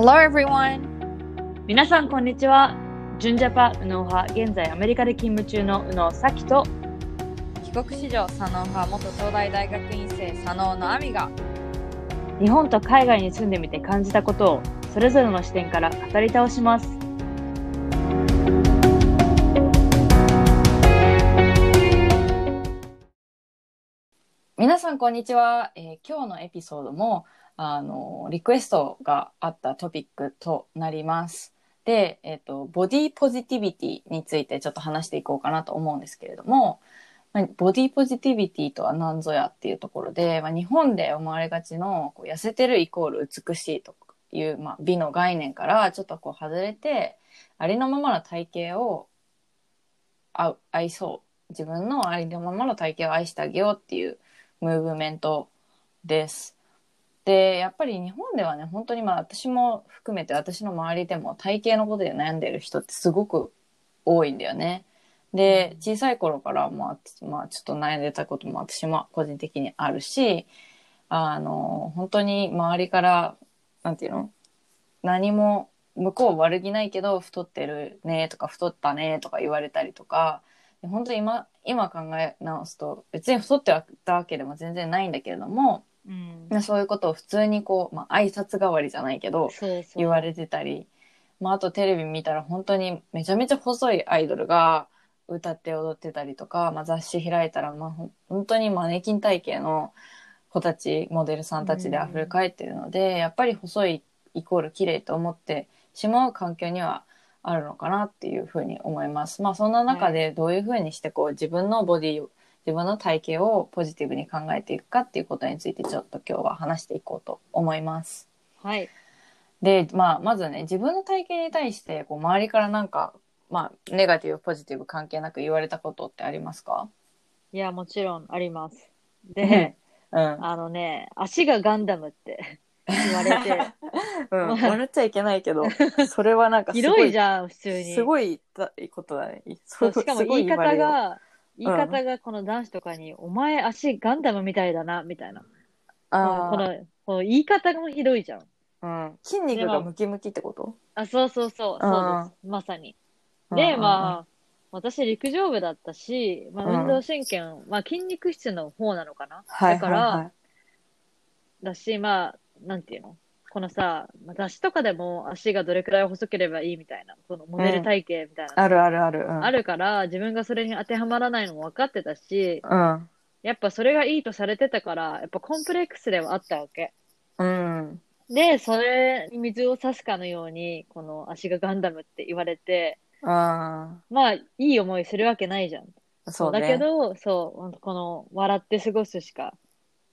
Hello everyone! 皆さんこんにちは。純ジャパ右脳派、現在アメリカで勤務中の右脳咲と帰国子女左脳派元東大大学院生左脳の亜美が日本と海外に住んでみて感じたことをそれぞれの視点から語り倒します。皆さんこんにちは、えー今日のエピソードもあのリクエストがあったトピックとなります。で、えっ、とボディポジティビティについてちょっと話していこうかなと思うんですけれども、まあボディポジティビティとは何ぞやっていうところで、まあ、日本で思われがちのこう痩せてるイコール美しいという、まあ、美の概念からちょっとこう外れてありのままの体型を愛そう自分のありのままの体型を愛してあげようっていうムーブメントです。でやっぱり日本ではね本当にまあ私も含めて私の周りでも体型のことで悩んでる人ってすごく多いんだよね。で小さい頃から、まあ、まあちょっと悩んでたことも私も個人的にあるしあの本当に周りからなんていうの？何も向こう悪気ないけど太ってるねとか太ったねとか言われたりとかで本当に今今考え直すと別に太ってたわけでも全然ないんだけれどもうん、そういうことを普通にこう、まあ、挨拶代わりじゃないけど言われてたり、まあ、あとテレビ見たら本当にめちゃめちゃ細いアイドルが歌って踊ってたりとか、まあ、雑誌開いたら、まあ、本当にマネキン体型の子たちモデルさんたちで溢れ返ってるので、やっぱり細いイコール綺麗と思ってしまう環境にはあるのかなっていうふうに思います。まあそんな中でどういうふうにしてこう自分のボディを自分の体型をポジティブに考えていくかっていうことについてちょっと今日は話していこうと思います。はい。で、まあ、まずね、自分の体型に対して、こう、周りからなんか、まあ、ネガティブ、ポジティブ関係なく言われたことってありますか？いや、もちろんあります。で、うん。あのね、足がガンダムって 言われて、うん。笑っちゃいけないけど、それはなんかすひごい、どいじゃん、普通に。すごいことだね。そうしかも言い方が、言い方がこの男子とかに、お前足ガンダムみたいだな、みたいな。あーこの、この言い方もひどいじゃん。うん。筋肉がムキムキってこと？あ、そうそうそう、そうです。まさに。で、まあ、私陸上部だったし、まあ、うん運動神経、まあ筋肉質の方なのかな？はいだから、だし、まあ、なんていうの？このさ、まあ雑誌とかでも足がどれくらい細ければいいみたいな、このモデル体型みたいな、あるあるある。うん。あるから、自分がそれに当てはまらないのも分かってたし、うん。やっぱそれがいいとされてたから、やっぱコンプレックスではあったわけ。うん。で、それに水を差すかのように、この足がガンダムって言われて、あまあ、いい思いするわけないじゃん。あ、そうね。だけど、そう、この、笑って過ごすしか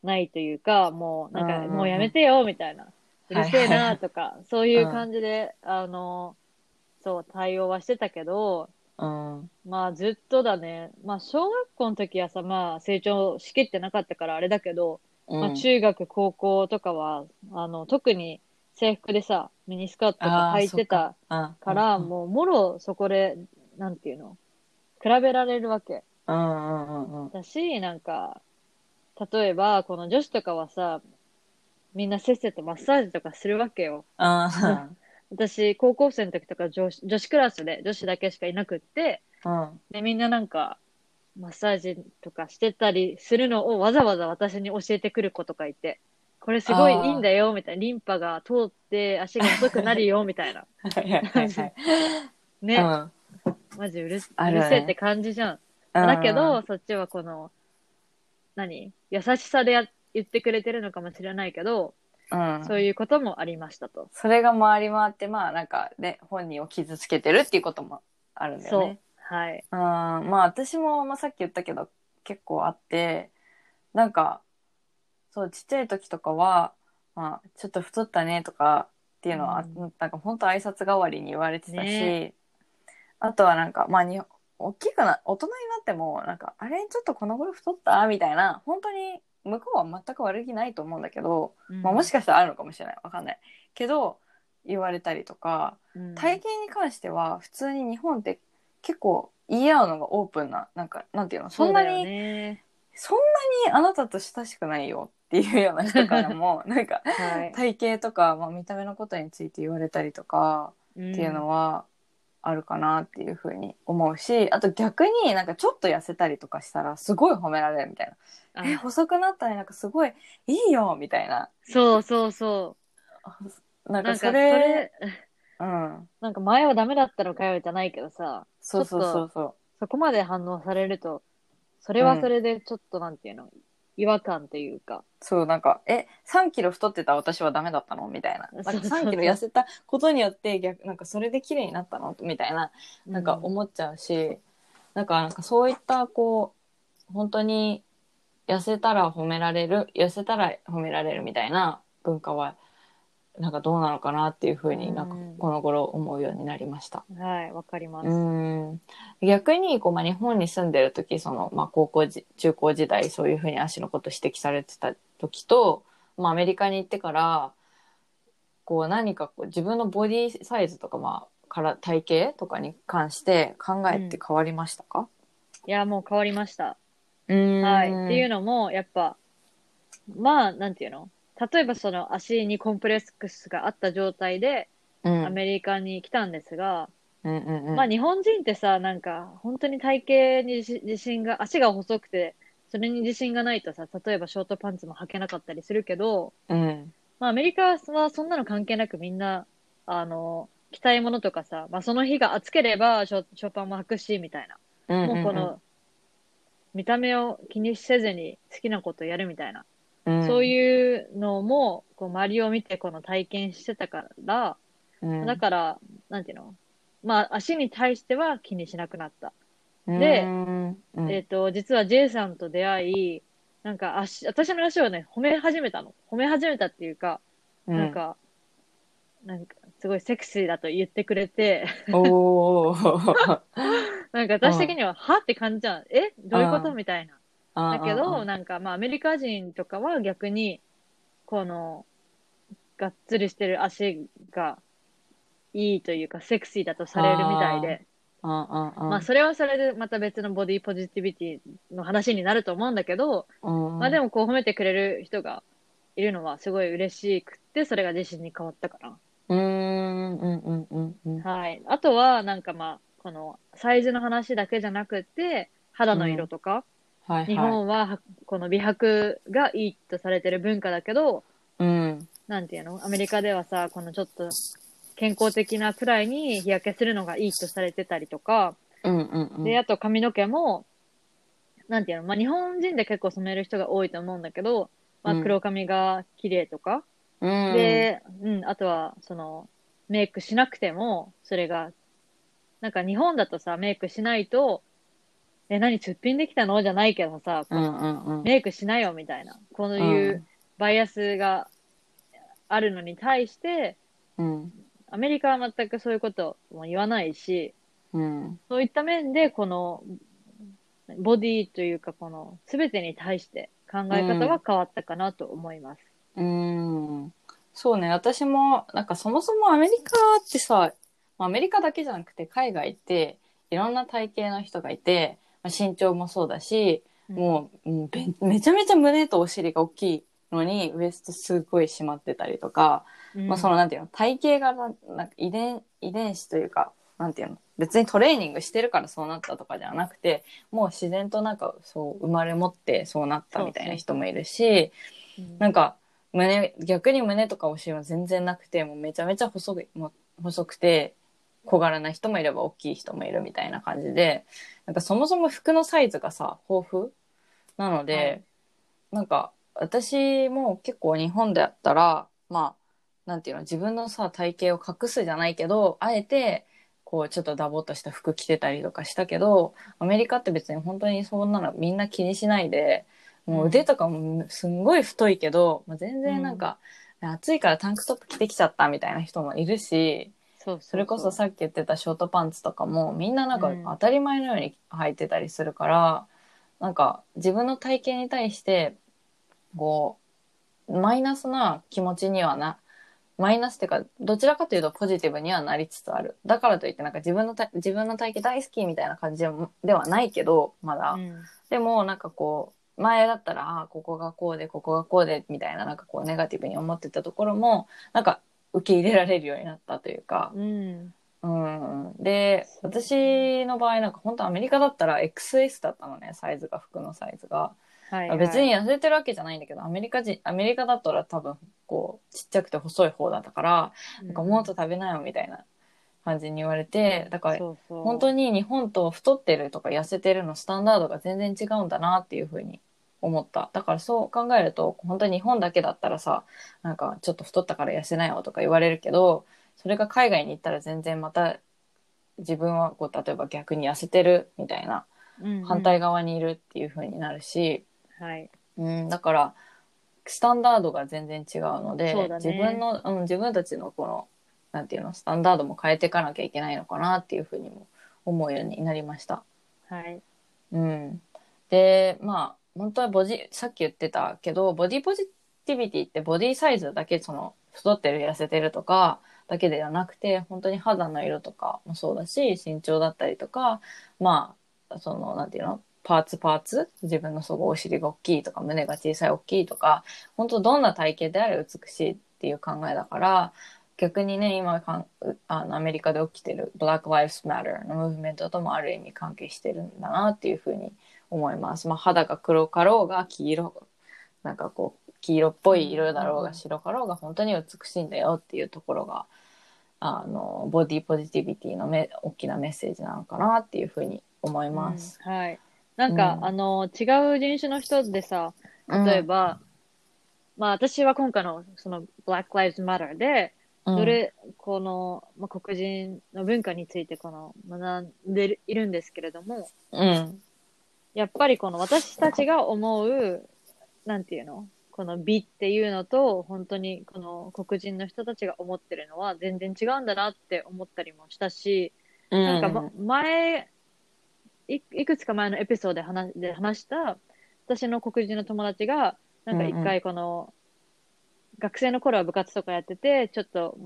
ないというか、もう、なんか、うんうんうんもうやめてよ、みたいな。うるせえないとか、そういう感じで、あの、そう、対応はしてたけど、うん。まあ、ずっとだね。まあ、小学校の時はさ、まあ、成長しきってなかったからあれだけど、まあ、中学、高校とかは、あの、特に制服でさ、ミニスカートとか履いてたかから、うんもう、もろそこで、なんていうの比べられるわけ。うんうんうんうん。だし、なんか、例えば、この女子とかはさ、みんなせっせとマッサージとかするわけよ。あ私、高校生の時とか女子女子クラスで女子だけしかいなくって、あ。うん。で、みんななんか、マッサージとかしてたりするのをわざわざ私に教えてくる子とかいて、これすごいいいんだよ、みたいな。リンパが通って足が細くなるよ、みたいな。はいはいはいはい。ね、うんマジうる,、うるせえって感じじゃん。だけど、、そっちはこの、何？優しさでや言ってくれてるのかもしれないけど、うん、そういうこともありましたと。それが回り回ってまあなんかね本人を傷つけてるっていうこともあるんだよね。。はい。うん、まあ私も、まあ、さっき言ったけど結構あってなんかそうちっちゃい時とかは、まあ、ちょっと太ったねとかっていうのは、うんなんか本当挨拶代わりに言われてたし、ねあとはなんかまあに大きくな大人になってもなんかあれちょっとこの頃太った？みたいな本当に向こうは全く悪気ないと思うんだけど、まあ、もしかしたらあるのかもしれない。わかんない。けど言われたりとかうん。体型に関しては普通に日本って結構言い合うのがオープンななんかなんていうの？そんなうだよにね。そんなにあなたと親しくないよっていうような人からも なんかはい。体型とか、まあ、見た目のことについて言われたりとかっっていうのはあるかなっていうふうに思うしあと逆になんかちょっと痩せたりとかしたらすごい褒められるみたいな「え細くなったねなんかすごいいいよ」みたいな。そうそうそう。なんかそれれ、うん。なんか前はダメだったのかよじゃないけどさ、そうそうそうそう。そこまで反応されると、それはそれでちょっとなんていうの、違和感というか。そうなんか「え3キロ太ってた私はダメだったの?」みたいな。なんかそうそう。そう3キロ痩せたことによって逆なんかそれで綺麗になったの？みたいな。なんか思っちゃうし、なんかなんかそういったこう本当に痩せたら褒められる痩せたら褒められるみたいな文化はなんかどうなのかなっていうふうになんかうんこの頃思うようになりました。うんはい、わかります。うん逆にこう、まあ、日本に住んでる時その、まあ、高校じ中高時代そういうふうに足のこと指摘されてた時と、まあ、アメリカに行ってからこう何かこう自分のボディサイズとか、まあ、から体型とかに関して考えって変わりましたか、いや、もう変わりました。うんはい。っていうのも、やっぱ、まあ、なんていうの？例えばその足にコンプレックスがあった状態でうんアメリカに来たんですが、うんうんうんまあ日本人ってさ、なんか本当に体型に自自信が、足が細くて、それに自信がないとさ、例えばショートパンツも履けなかったりするけど、うんまあアメリカはそんなの関係なくみんな、あの、着たいものとかさ、まあその日が暑ければショショーパンも履くし、みたいな。うんもうこの、見た目を気にせずに好きなことやるみたいな。うんそういうのも、こう周りを見てこの体験してたから、うん。だから、なんていうの？まあ足に対しては気にしなくなった。うん。でえっ、と、実は J さんと出会い、なんか足、私の足をね、褒め始めたの。褒め始めたっていうか、うん。なんか、なんか、すごいセクシーだと言ってくれて、おー。なんか私的には、は？って感じじゃん。え？どういうこと？うん。みたいな。だけだど、なんかまあアメリカ人とかは逆に、この、がっつりしてる足がいいというか、セクシーだとされるみたいで、ままあそれはそれでまた別のボディポジティビティの話になると思うんだけど、まあでももこう褒めてくれる人がいるのはすごい嬉しくって、それが自信に変わったかな。うんうんうんうんうん。はい。あとは、なんかまあ、このサイズの話だけじゃなくて、肌の色とか、はいはい。日本ははこの美白がいいとされてる文化だけど、うん。なんていうの？アメリカではさ、このちょっと健康的なくらいに日焼けするのがいいとされてたりとか、うんうんうん。で、あと髪の毛も、なんていうの？まあ日本人で結構染める人が多いと思うんだけど、まあうん。黒髪が綺麗とか、うん。で、うん、あとは、その、メイクしなくても、それが、なんか日本だとさ、メイクしないと、え、何、すっぴんできたの？じゃないけどさ、こうんのうんうん。メイクしなよみたいな、こういううバイアスがあるのに対して、うん。アメリカは全くそういうことも言わないし、うん。そういった面で、この、ボディというか、この、すべてに対して考え方は変わったかなと思います。うん。そうね。私もなんかそもそもアメリカってさまあアメリカだけじゃなくて海外っていろんな体型の人がいて、まあ、身長もそうだしもう、うんべめちゃめちゃ胸とお尻が大きいのにウエストすごい締まってたりとか、うん、まあそのなんていうの体型がななんか遺伝遺伝子というかなんていうの別にトレーニングしてるからそうなったとかじゃなくてもう自然となんかそう生まれ持ってそうなったみたいな人もいるしうん。なんか胸逆に胸とかお尻は全然なくてもうめちゃめちゃ細いもう細くて小柄な人もいれば大きい人もいるみたいな感じでなんかそもそも服のサイズがさ豊富？なので、はい。なんか私も結構日本でやったらまあなんていうの自分のさ体型を隠すじゃないけどあえてこうちょっとダボっとした服着てたりとかしたけどアメリカって別に本当にそんなのみんな気にしないでもう腕とかもすんごい太いけど、まあ、全然なんか、暑いからタンクトップ着てきちゃったみたいな人もいるしそうそれこそさっき言ってたショートパンツとかもみんななんかうん。当たり前のように履いてたりするから、なんか自分の体型に対してこうマイナスな気持ちにはなマイナスっていうかどちらかというとポジティブにはなりつつある。だからといってなんか自分のた自分の体型大好きみたいな感じではではないけどまだ、うん。でもなんかこ前だったら、あここがこうで、ここがこうで、みたいな、なんかこう、ネガティブに思ってたところも、なんか、受け入れられるようになったというか、うん。うん。で、私の場合、なんか本当アメリカだったら XS だったのね、サイズが、服のサイズが。はい、はい。別に痩せてるわけじゃないんだけど、アメリカ人、アメリカだったら多分、こう、ちっちゃくて細い方だったから、うん、なんかもっと食べなよみたいな感じに言われて、だから本当に日本と太ってるとか痩せてるのスタンダードが全然違うんだなっていうふうに思った。だからそう考えると、本当に日本だけだったらさ、なんかちょっと太ったから痩せなよとか言われるけど、それが海外に行ったら全然また自分はこう、例えば逆に痩せてるみたいなうんうん反対側にいるっていうふうになるし、はい。うん、だから、スタンダードが全然違うので、そうだね自分の、うん、自分たちのこの、なんていうの、スタンダードも変えていかなきゃいけないのかなっていうふうにも思うようになりました。はい。うん。で、まあ、本当はボディ、さっき言ってたけど、ボディポジティビティってボディサイズだけ、その、太ってる、痩せてるとか、だけではなくて、本当に肌の色とかもそうだし、身長だったりとか、まあ、その、なんていうのパーツパーツ自分のそごお尻が大きいとか、胸が小さい大きいとか、本当どんな体型であれ美しいっていう考えだから、逆にね、今かんあのアメリカで起きてる Black Lives Matter のムーブメントともある意味関係してるんだなっていうふうに思います。まあ、肌が黒かろうが黄色、なんかこう、黄色っぽい色だろうが白かろうが本当に美しいんだよっていうところが、あの、ボディポジティビティのめ大きなメッセージなのかなっていうふうに思います。うんはい。なんか、うんあの、違う人種の人でさ、例えば、まあ私は今回のその Black Lives Matter で、うん、どれ、この、まあ、黒人の文化についてこの学んでいるんですけれども、うん、やっぱりこの私たちが思う、なんていうの？この美っていうのと、本当にこの黒人の人たちが思ってるのは全然違うんだなって思ったりもしたし、なんか、ま、前い、いくつか前のエピソードで話で話した、私の黒人の友達が、なんか一回この、学生の頃は部活とかやってて、ちょっと、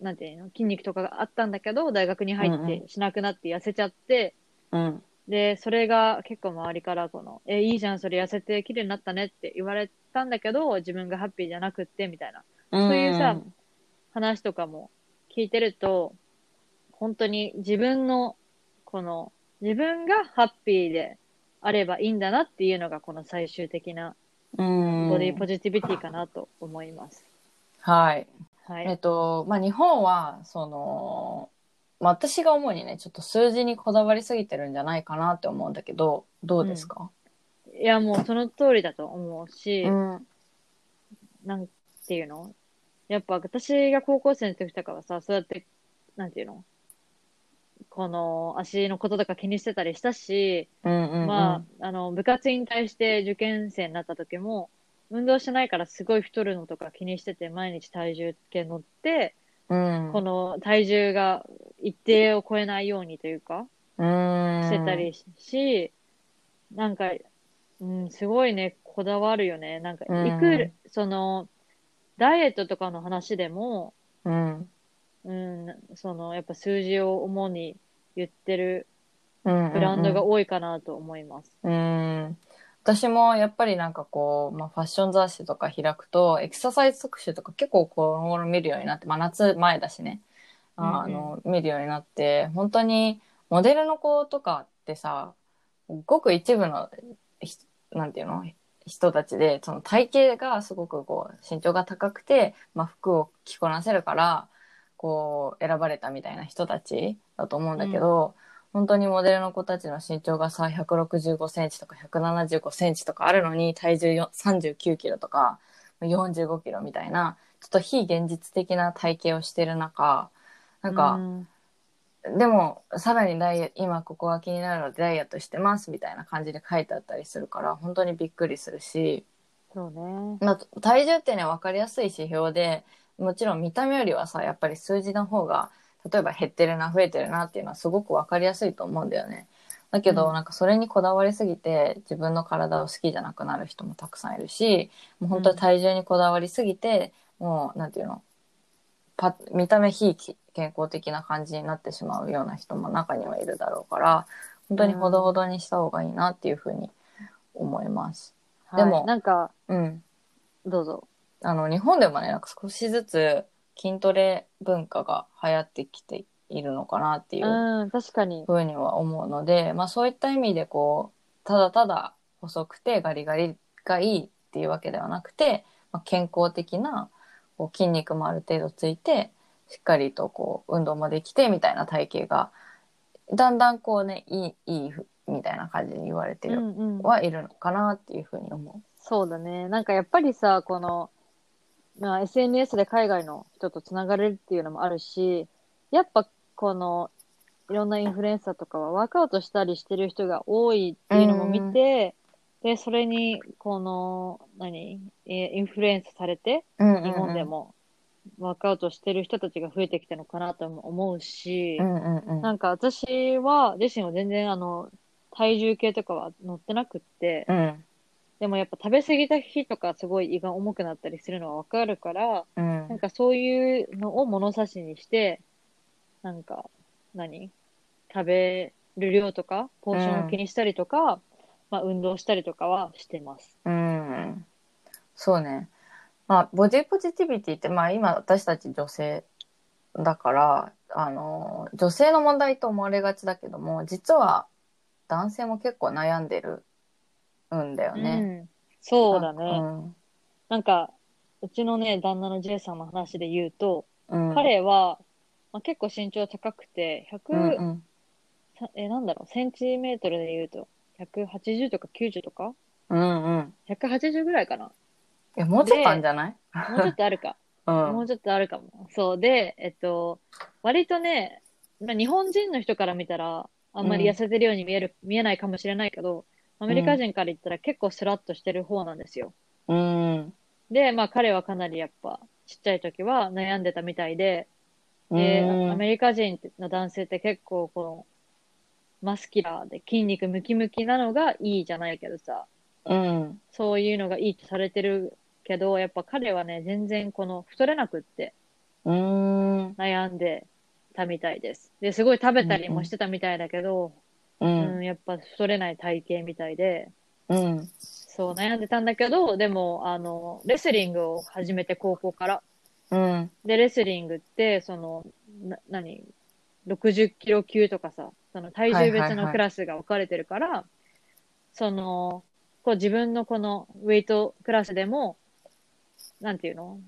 なんていうの、筋肉とかがあったんだけど、大学に入っうんうてしなくなって痩せちゃって、うん、で、それが結構周りからこの、え、いいじゃん、それ痩せて綺麗になったねって言われたんだけど、自分がハッピーじゃなくって、みたいなそういうさ話とかも聞いてると、本当に自分の、この、自分がハッピーであればいいんだなっていうのが、この最終的なうん、ボディポジティビティかなと思います。はい。はい。えっと、まあ、日本は、その、まあ、私が思うにね、ちょっと数字にこだわりすぎてるんじゃないかなって思うんだけど、どうですか、いや、もうその通りだと思うし、うん、なんていうの？やっぱ私が高校生の時とかはさ、そうやって、なんていうの？この足のこととか気にしてたりしたし、うん、うん、まあ、あの、部活に対して受験生になった時も、運動してないからすごい太るのとか気にしてて、毎日体重計乗って、うん、この体重が一定を超えないようにというか、うん、してたりし、なんか、うん、すごいね、こだわるよね。なんか、うんいくら、その、ダイエットとかの話でも、うん、うん、その、やっぱ数字を主に言ってるうん、ブランドが多いかなと思います。うん。私もやっぱりなんかこう、まあ、ファッション雑誌とか開くと、エクササイズ特集とか結構この頃見るようになって、まあ夏前だしね、あの、見るようになって、本当にモデルの子とかってさ、ごく一部の、ひなんていうの？人たちで、その体型がすごくこう、身長が高くて、まあ服を着こなせるから、こう、選ばれたみたいな人たちだと思うんだけど、本当にモデルの子たちの身長がさ、165センチとか175センチとかあるのに、体重よ39キロとか45キロみたいな、ちょっと非現実的な体型をしてる中、なんか、うんでも、さらにダイエ今ここが気になるのでダイエットしてますみたいな感じで書いてあったりするから、本当にびっくりするし、そうね。まあ、体重ってね、分かりやすい指標で、もちろん見た目よりはさ、やっぱり数字の方が、例えば減ってるな、増えてるなっていうのはすごく分かりやすいと思うんだよね。だけど、うんなんかそれにこだわりすぎて、自分の体を好きじゃなくなる人もたくさんいるし、もう本当に体重にこだわりすぎて、もう、なんていうの、パ見た目非健康的な感じになってしまうような人も中にはいるだろうから、本当にほどほどにした方がいいなっていうふうに思います。でもはいなんか、うん。どうぞ。あの、日本でもね、なんか少しずつ筋トレ文化が流行ってきているのかなっていううん、確かに。ふうには思うので、まあそういった意味でこう、ただただ細くてガリガリがいいっていうわけではなくて、まあ、健康的なこう筋肉もある程度ついて、しっかりとこう運動もできてみたいな体型が、だんだんこうね、いい、いいふみたいな感じに言われてる、うんうん。はいるのかなっていうふうに思そうだね。なんかやっぱりさ、この、まあ、SNS で海外の人とつながれるっていうのもあるし、やっぱこの、いろんなインフルエンサーとかはワークアウトしたりしてる人が多いっていうのも見て、で、それに、この、何、えインフルエンスされて、う。うんうんうん日本で。もワークアウトしてる人たちが増えてきたのかなとも思うし、うんうんうん。なんか私は、自身は全然あの、体重計とかは乗ってなくって、うん。でもやっぱ食べ過ぎた日とかすごい胃が重くなったりするのはわかるから、うんなんかそういうのを物差しにして、なんか、何？食べる量とか、ポーションを気にしたりとか、まあ運動したりとかはしてます。うん。そうね。まあ、ボディポジティビティって、まあ今私たち女性だから、あの、女性の問題と思われがちだけども、実は男性も結構悩んでるんだよね。うん。そうだね。うん。なんか、うちのね、旦那の J さんの話で言うと、うん、彼は、まあ、結構身長高くて、100、うんうえ、なんだろう、センチメートルで言うと、180とか90とか？うんうん。?180 ぐらいかなえ、もうちょっとあるんじゃない？もうちょっとあるか。うん。もうちょっとあるかも。そう。で、えっと、割とね、まあ、日本人の人から見たら、あんまり痩せてるように見える、見えないかもしれないけど、アメリカ人から言ったら結構スラッとしてる方なんですよ。うん。で、まあ彼はかなりやっぱ、ちっちゃい時は悩んでたみたいで、で、うんアメリカ人の男性って結構この、マスキュラーで筋肉ムキムキなのがいいじゃないけどさ、うん。そういうのがいいとされてるけど、やっぱ彼はね、全然この太れなくってうん。悩んでたみたいです。で、すごい食べたりもしてたみたいだけど、ううん、ん。やっぱ太れない体型みたいで、うん。そう悩んでたんだけど、でも、あの、レスリングを始めて高校から。うん。で、レスリングって、その、な、何 ?60 キロ級とかさ、その体重別のクラスが分かれてるから、その、こう自分のこのウェイトクラスでも、なんていうの？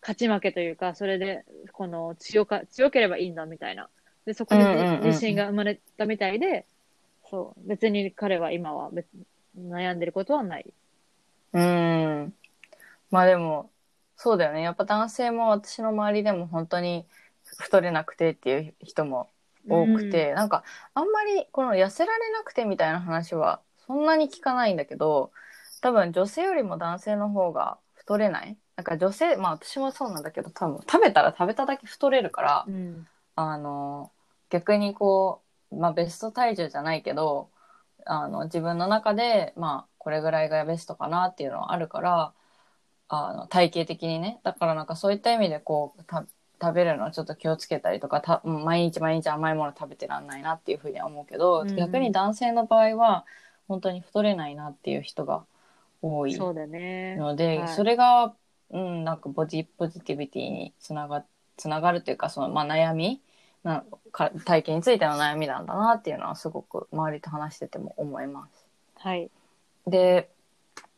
勝ち負けというか、それで、この強か、強ければいいんだみたいな。で、そこでうんうんうんうん自信が生まれたみたいで、そう、別に彼は今は別悩んでることはない。うん。まあでも、そうだよね。やっぱ男性も私の周りでも本当に太れなくてっていう人も多くて、なんかあんまりこの痩せられなくてみたいな話はそんなに聞かないんだけど、多分女性よりも男性の方が太れない。なんか女性、まあ私もそうなんだけど、多分食べたら食べただけ太れるから、うん。あの、逆にこう、まあベスト体重じゃないけど、あの、自分の中で、まあ、これぐらいがベストかなっていうのはあるから、あの、体型的にね。だからなんかそういった意味でこう、た食べるのはちょっと気をつけたりとか、たうん毎日毎日甘いもの食べてらんないなっていうふうには思うけど、うん逆に男性の場合は、本当に太れないなっていう人が多いそうだね。ので、はいそれが、うん、なんかボディポジティビティにつながつながるというかその、まあ、悩みなか体験についての悩みなんだなっていうのはすごく周りと話してても思います。はい。で、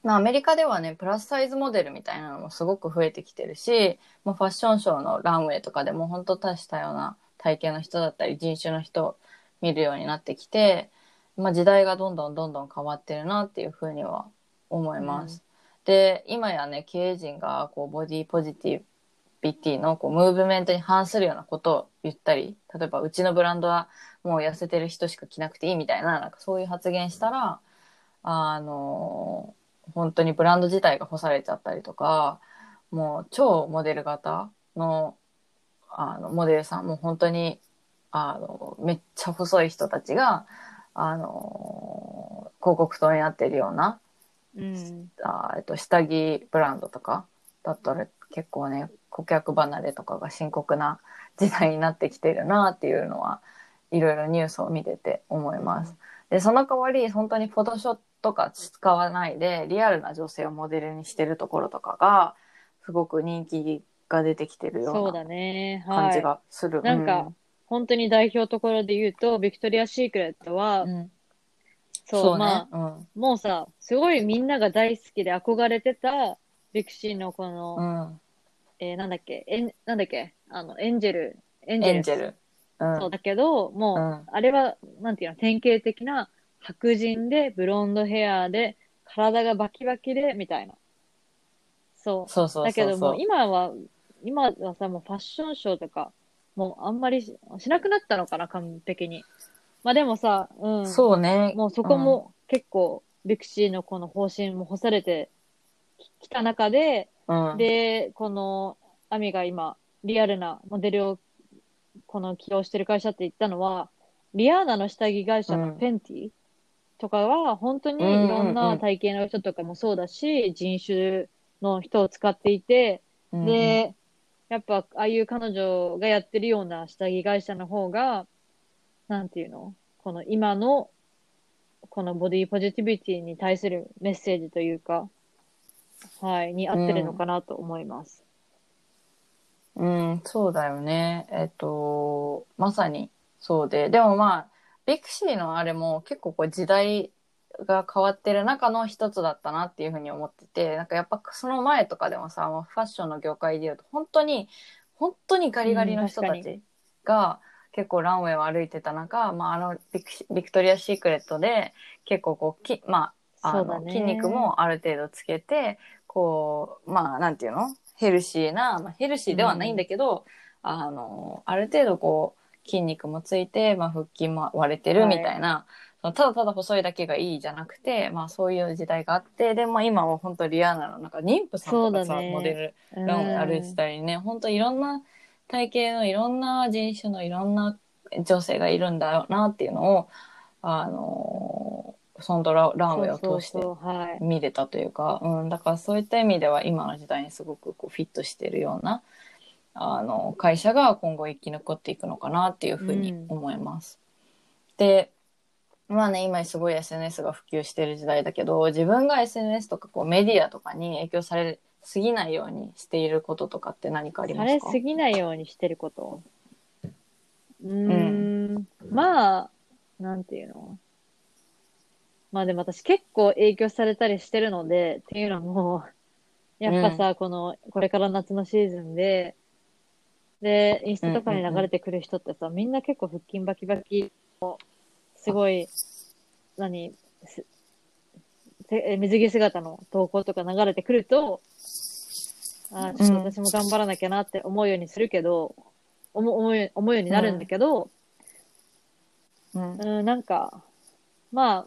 まあ、アメリカではねプラスサイズモデルみたいなのもすごく増えてきてるし、まあ、ファッションショーのランウェイとかでも本当多種多様な体型の人だったり人種の人を見るようになってきて、まあ、時代がどんどんどんどん変わってるなっていうふうには思います。で今やね経営陣がこうボディポジティビティのこうムーブメントに反するようなことを言ったり例えばうちのブランドはもう痩せてる人しか着なくていいみたいななんかそういう発言したらあの本当にブランド自体が干されちゃったりとかもう超モデル型のあのモデルさんも本当にあのめっちゃ細い人たちがあの広告塔になってるようなうん。あえっと、下着ブランドとかだったら結構ね顧客離れとかが深刻な時代になってきてるなっていうのはいろいろニュースを見てて思います。でその代わり本当にフォトショッとか使わないでリアルな女性をモデルにしてるところとかがすごく人気が出てきてるよそうなね。はい。感じがする。なんか、本当に代表ところで言うと、ビクトリア・シークレットは、うん、うんそう、そうねまあ、うんもうさ、すごいみんなが大好きで憧れてた、ビクシーのこの、うん、えーなんだっけ、エン、なんだっけ、あの、エンジェル、エンジェルジェル。うんそうだけど、もう、うんあれは、なんていうの、典型的な白人で、ブロンドヘアで、体がバキバキで、みたいな。そう。そうそう。だけどもう今は、今はさ、もうファッションショーとか、もうあんまりししなくなったのかな、完璧に。まあでもさ、うん。そうね。もうそこも結構、ビクシーのこの方針も干されてきた中で、うん、うん、で、この、アミが今、リアルなモデルを、この起用してる会社って言ったのは、リアーナの下着会社のうん。フェンティとかは、本当にいろんな体型の人とかもそうだし、人種の人を使っていて、うんうん、で、やっぱ、ああいう彼女がやってるような下着会社の方が、なんていうの？この今の、このボディポジティビティに対するメッセージというか、はい、に合ってるのかなと思います。うん、そうだよね。えっと、まさにそうで。でもまあ、ビクシーのあれも結構こう時代が変わってる中の一つだったなっていうふうに思ってて、なんかやっぱその前とかでもさ、ファッションの業界で言うと、本当に、本当にガリガリの人たうん確ちが結構ランウェイを歩いてた中、まああのビクシビクトリア・シークレットで結構こう、きまあ、あの、筋肉もある程度つけて、こう、まあ、なんていうの？ヘルシーな、まあ、ヘルシーではないんだけど、あの、ある程度こう、筋肉もついて、まあ、腹筋も割れてるみたいな、そのただただ細いだけがいいじゃなくて、まあ、そういう時代があって、で、まあ、今は本当リアーナの、なんか、妊婦さんとかさ、ね。モデル、うんランウェイ歩いてたりね、本当いろんな体型のいろんな人種のいろんな女性がいるんだよなっていうのを、あの、そのラランウェイを通して。見れたというか、うん、だからそういった意味では今の時代にすごくこうフィットしてるようなあの会社が今後生き残っていくのかなっていうふうに思います。でまあね今すごい SNS が普及してる時代だけど自分が SNS とかこうメディアとかに影響されすぎないようにしていることとかって何かありさますか？れすぎないようにしてること？うーん、まあ、なんていうの？まあでも私結構影響されたりしてるので、っていうのも、やっぱさ、この、これから夏のシーズンで、で、インスタとかに流れてくる人ってさ、みんな結構腹筋バキバキ、すごい、何、水着姿の投稿とか流れてくると、あーちょっと私も頑張らなきゃなって思うようにするけど、思う思うよ思うようになるんだけど、うん。うん、なんか、まあ、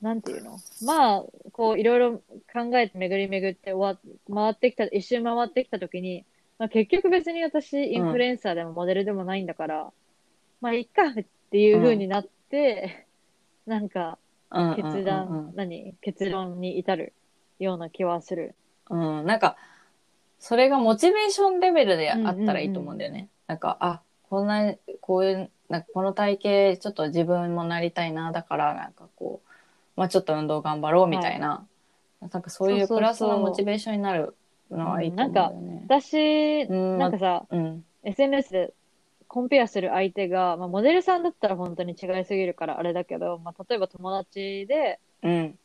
なんていうの？まあ、こう、いろいろ考えて巡り巡って終わ回ってきた、一周回ってきたときに、まあ結局別に私、インフルエンサーでもモデルでもないんだから、まあ、いっかっていう風になって、なんか、うん決断、うんうんうん。何？結論に至るような気はする。うん、なんか、それがモチベーションレベルであったらいいと思うんだよね。なんか、あ、こんな、こういう、なんかこの体型、ちょっと自分もなりたいな、だから、なんかこう、まあちょっと運動頑張ろうみたいな、なんかそういうそうそうそうプラスのモチベーションになるのはいいと思うんだよね。私、うん。なんかさ、うん。SNS でコンペアする相手が、まあ、モデルさんだったら本当に違いすぎるからあれだけど、まあ、例えば友達で、うん。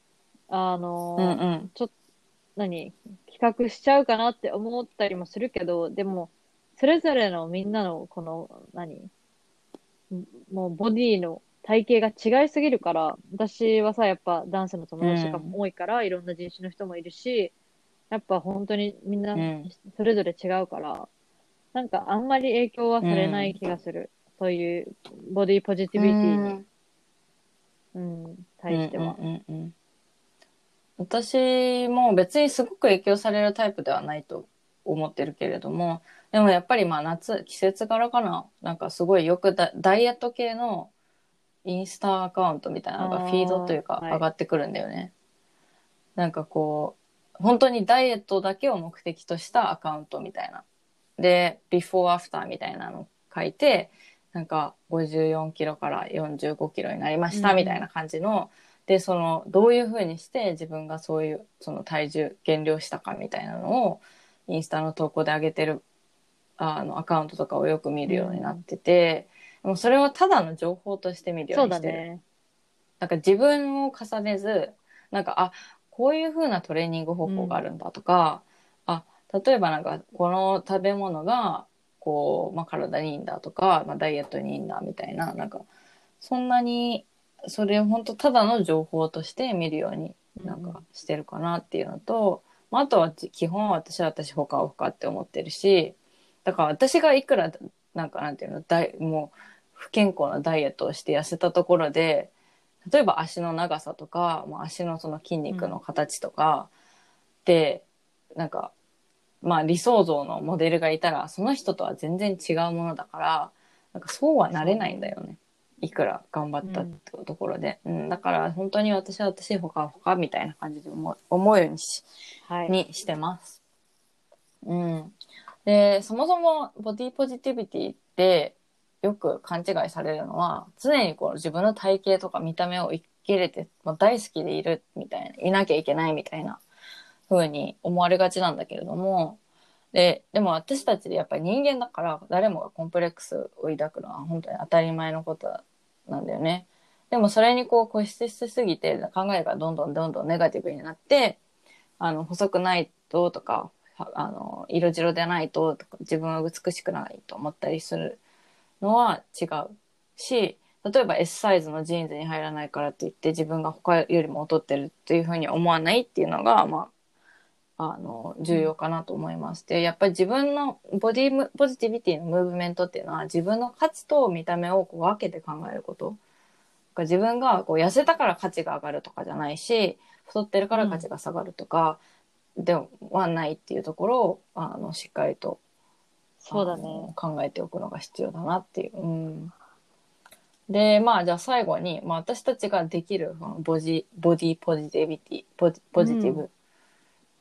あのうんーうん。ちょっと、何、企画しちゃうかなって思ったりもするけど、でも、それぞれのみんなのこの、何、もうボディの体型が違いすぎるから、私はさ、やっぱダンスの友達とかも多いから、いろんな人種の人もいるし、やっぱ本当にみんなうんそれぞれ違うから、なんかあんまり影響はされない気がする。そういうボディポジティビティに、うん、対しては。うんうんうんうん私も別にすごく影響されるタイプではないと思ってるけれども、でもやっぱりまあ夏、季節柄かな、なんかすごいよくダダイエット系のインスタアカウントみたいなのがフィードというかはい上がってくるんだよね。なんかこう、本当にダイエットだけを目的としたアカウントみたいな。で、ビフォーアフターみたいなの書いて、なんか54キロから45キロになりましたうんみたいな感じのでそのどういうふうにして自分がそういうその体重減量したかみたいなのをインスタの投稿で上げてるあのアカウントとかをよく見るようになってて、でもそれをただの情報として見るよそうにしてる。ね。なんか自分を重ねず、なんか、あ、こういう風なトレーニング方法があるんだとか、あ、例えばなんか、この食べ物が、こう、まあ、体にいいんだとか、まあ、ダイエットにいいんだみたいな、なんか、そんなに、それを本当ただの情報として見るようになんかしてるかなっていうのと、まあ、あとは基本は私は私他は他って思ってるし、だから私がいくら、なんかなんていうの、ダイもう不健康なダイエットをして痩せたところで、例えば足の長さとか、まあ、足のその筋肉の形とかで、なんか、まあ理想像のモデルがいたら、その人とは全然違うものだから、なんかそうはなれないんだよね。いくら頑張ったってところで。うん、だから本当に私は私、他は他みたいな感じで思う思うようにしはい。にしてます。うん。で、そもそもボディポジティビティってよく勘違いされるのは、常にこう自分の体型とか見た目を受け入れて、もう大好きでいるみたいな、いなきゃいけないみたいな風に思われがちなんだけれども、で、でも私たちでやっぱり人間だから誰もがコンプレックスを抱くのは本当に当たり前のことなんだよね。でもそれにこう固執しすぎて考えがどんどんどんどんネガティブになって、あの、細くないととか、あの、色白でないととか、自分は美しくないと思ったりするのは違うし、例えば S サイズのジーンズに入らないからって言って自分が他よりも劣ってるっていうふうに思わないっていうのが、まあ、あの、重要かなと思います。で、やっぱり自分のボディムポジティビティのムーブメントっていうのは自分の価値と見た目をこう分けて考えること。自分がこう痩せたから価値が上がるとかじゃないし、太ってるから価値が下がるとか、ではないっていうところを、あの、しっかりと、そうだね。考えておくのが必要だなっていう。うん、で、まあ、じゃあ最後に、まあ、私たちができる、そのボジ、ボディポジティビティ、ポジポジティブ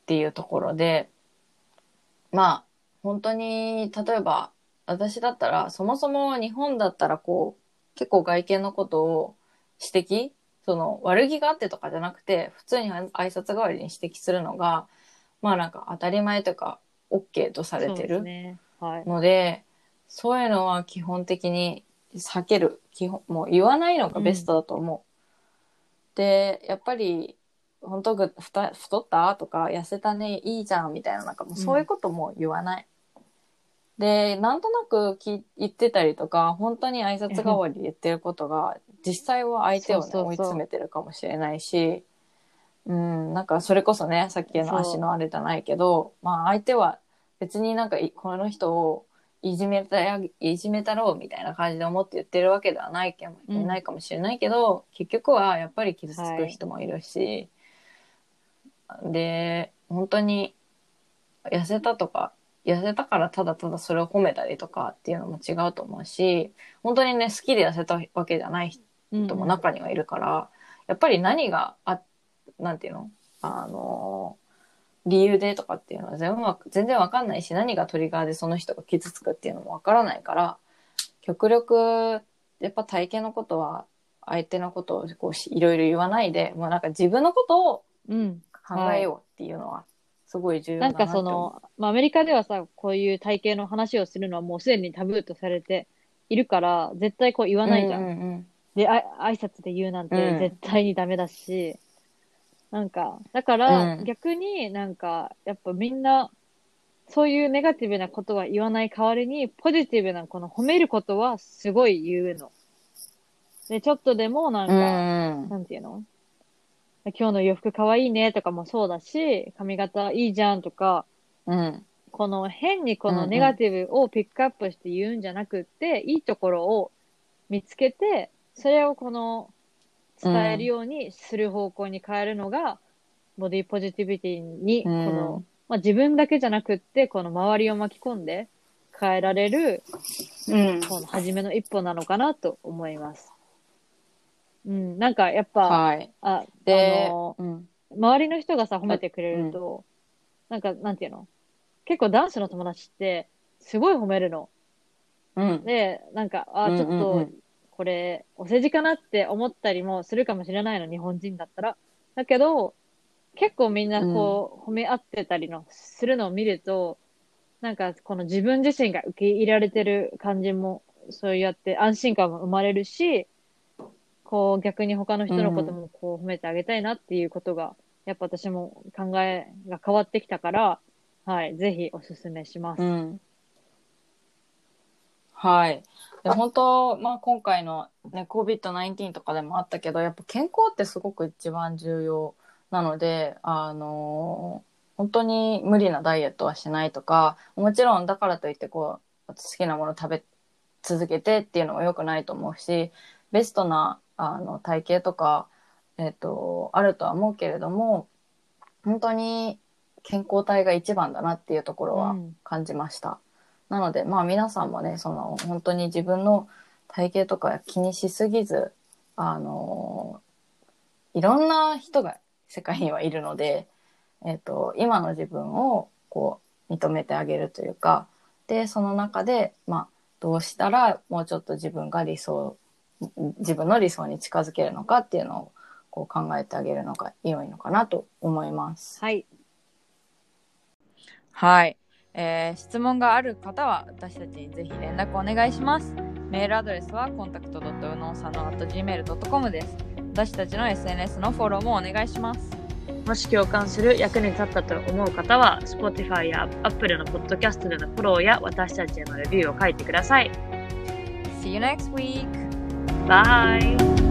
っていうところで、まあ、本当に、例えば、私だったら、そもそも日本だったら、こう、結構外見のことを指摘その、悪気があってとかじゃなくて、普通に挨拶代わりに指摘するのが、まあなんか当たり前というか、OK とされそうてるですね。はい。ので、そういうのは基本的に避ける。基本、もう言わないのがベストだと思う。で、やっぱり、本当？ぐふた太った？とか、痩せたね、いいじゃん、みたいな、なんかもうそういうことも言わない。で、なんとなくき言ってたりとか、本当に挨拶代わりで言ってることが、実際は相手をね、追い詰めてるかもしれないし、うん、なんかそれこそね、さっきの足のあれじゃないけど、まあ相手は別になんかいこの人をいじめたや、いじめたろうみたいな感じで思って言ってるわけではないけ、うん。ないかもしれないけど、結局はやっぱり傷つく人もいるし、で、本当に痩せたとか、痩せたからただただそれを褒めたりとかっていうのも違うと思うし、本当にね、好きで痩せたわけじゃない人も中にはいるから、やっぱり何があ、なんていうの？あの、理由でとかっていうのは全然わ全然わかんないし、何がトリガーでその人が傷つくっていうのもわからないから、極力、やっぱ体型のことは、相手のことをこうしいろいろ言わないで、もうなんか自分のことをうん。考えようっていうのは、すごい重要だななん。かその、まあ、アメリカではさ、こういう体型の話をするのはもうすでにタブーとされているから、絶対こう言わないじゃん。うんうんうん。で、あ挨拶で言うなんうん。て絶対にダメだし、なんか、だから、うん。逆になんか、やっぱみんな、そういうネガティブなことは言わない代わりに、ポジティブなこの褒めることはすごい言うの。で、ちょっとでもなんか、うん。なんていうの？今日の洋服かわいいねとかもそうだし、髪型いいじゃんとか、うん。この変にこうんうんのネガティブをピックアップして言うんじゃなくって、いいところを見つけて、それをこの伝えるようにする方向に変えるのが、ボディポジティビティに、こうんの、まあ、自分だけじゃなくって、この周りを巻き込んで変えられる、うん。この初めの一歩なのかなと思います。うん、なんかやっぱ、はい。あ、であの、うん。周りの人がさ、褒めてくれると、なんか、なんていうの？結構ダンスの友達って、すごい褒めるの。うん。で、なんか、あ、うんちょっと、うんうんこれ、お世辞かなって思ったりもするかもしれないの、日本人だったら。だけど、結構みんなこう、褒め合ってたりの、するのを見ると、なんかこの自分自身が受け入れられてる感じも、そうやって安心感も生まれるし、こう逆に他の人のこともこう褒めてあげたいなっていうことが、やっぱ私も考えが変わってきたから、はい、ぜひおすすめします。うん。はい。で本当、まあ、今回の、ね、COVID-19 とかでもあったけどやっぱ健康ってすごく一番重要なので、あの本当に無理なダイエットはしないとかもちろんだからといってこう好きなもの食べ続けてっていうのも良くないと思うしベストなあの体型とか、えっとあるとは思うけれども本当に健康体が一番だなっていうところはうん感じました。なのでまあ皆さんもねその本当に自分の体型とか気にしすぎずあのいろんな人が世界にはいるので、えっと今の自分をこう認めてあげるというかでその中で、まあ、どうしたらもうちょっと自分が理想自分の理想に近づけるのかっていうのをこう考えてあげるのが良いのかなと思います。はい。はい、えー質問がある方は私たちにぜひ連絡お願いします。メールアドレスはコンタクト .unosano.gmail.com です。私たちの SNS のフォローもお願いします。もし共感する役に立ったと思う方は、Spotify や Apple のポッドキャストでのフォローや私たちへのレビューを書いてください。See you next week! バイ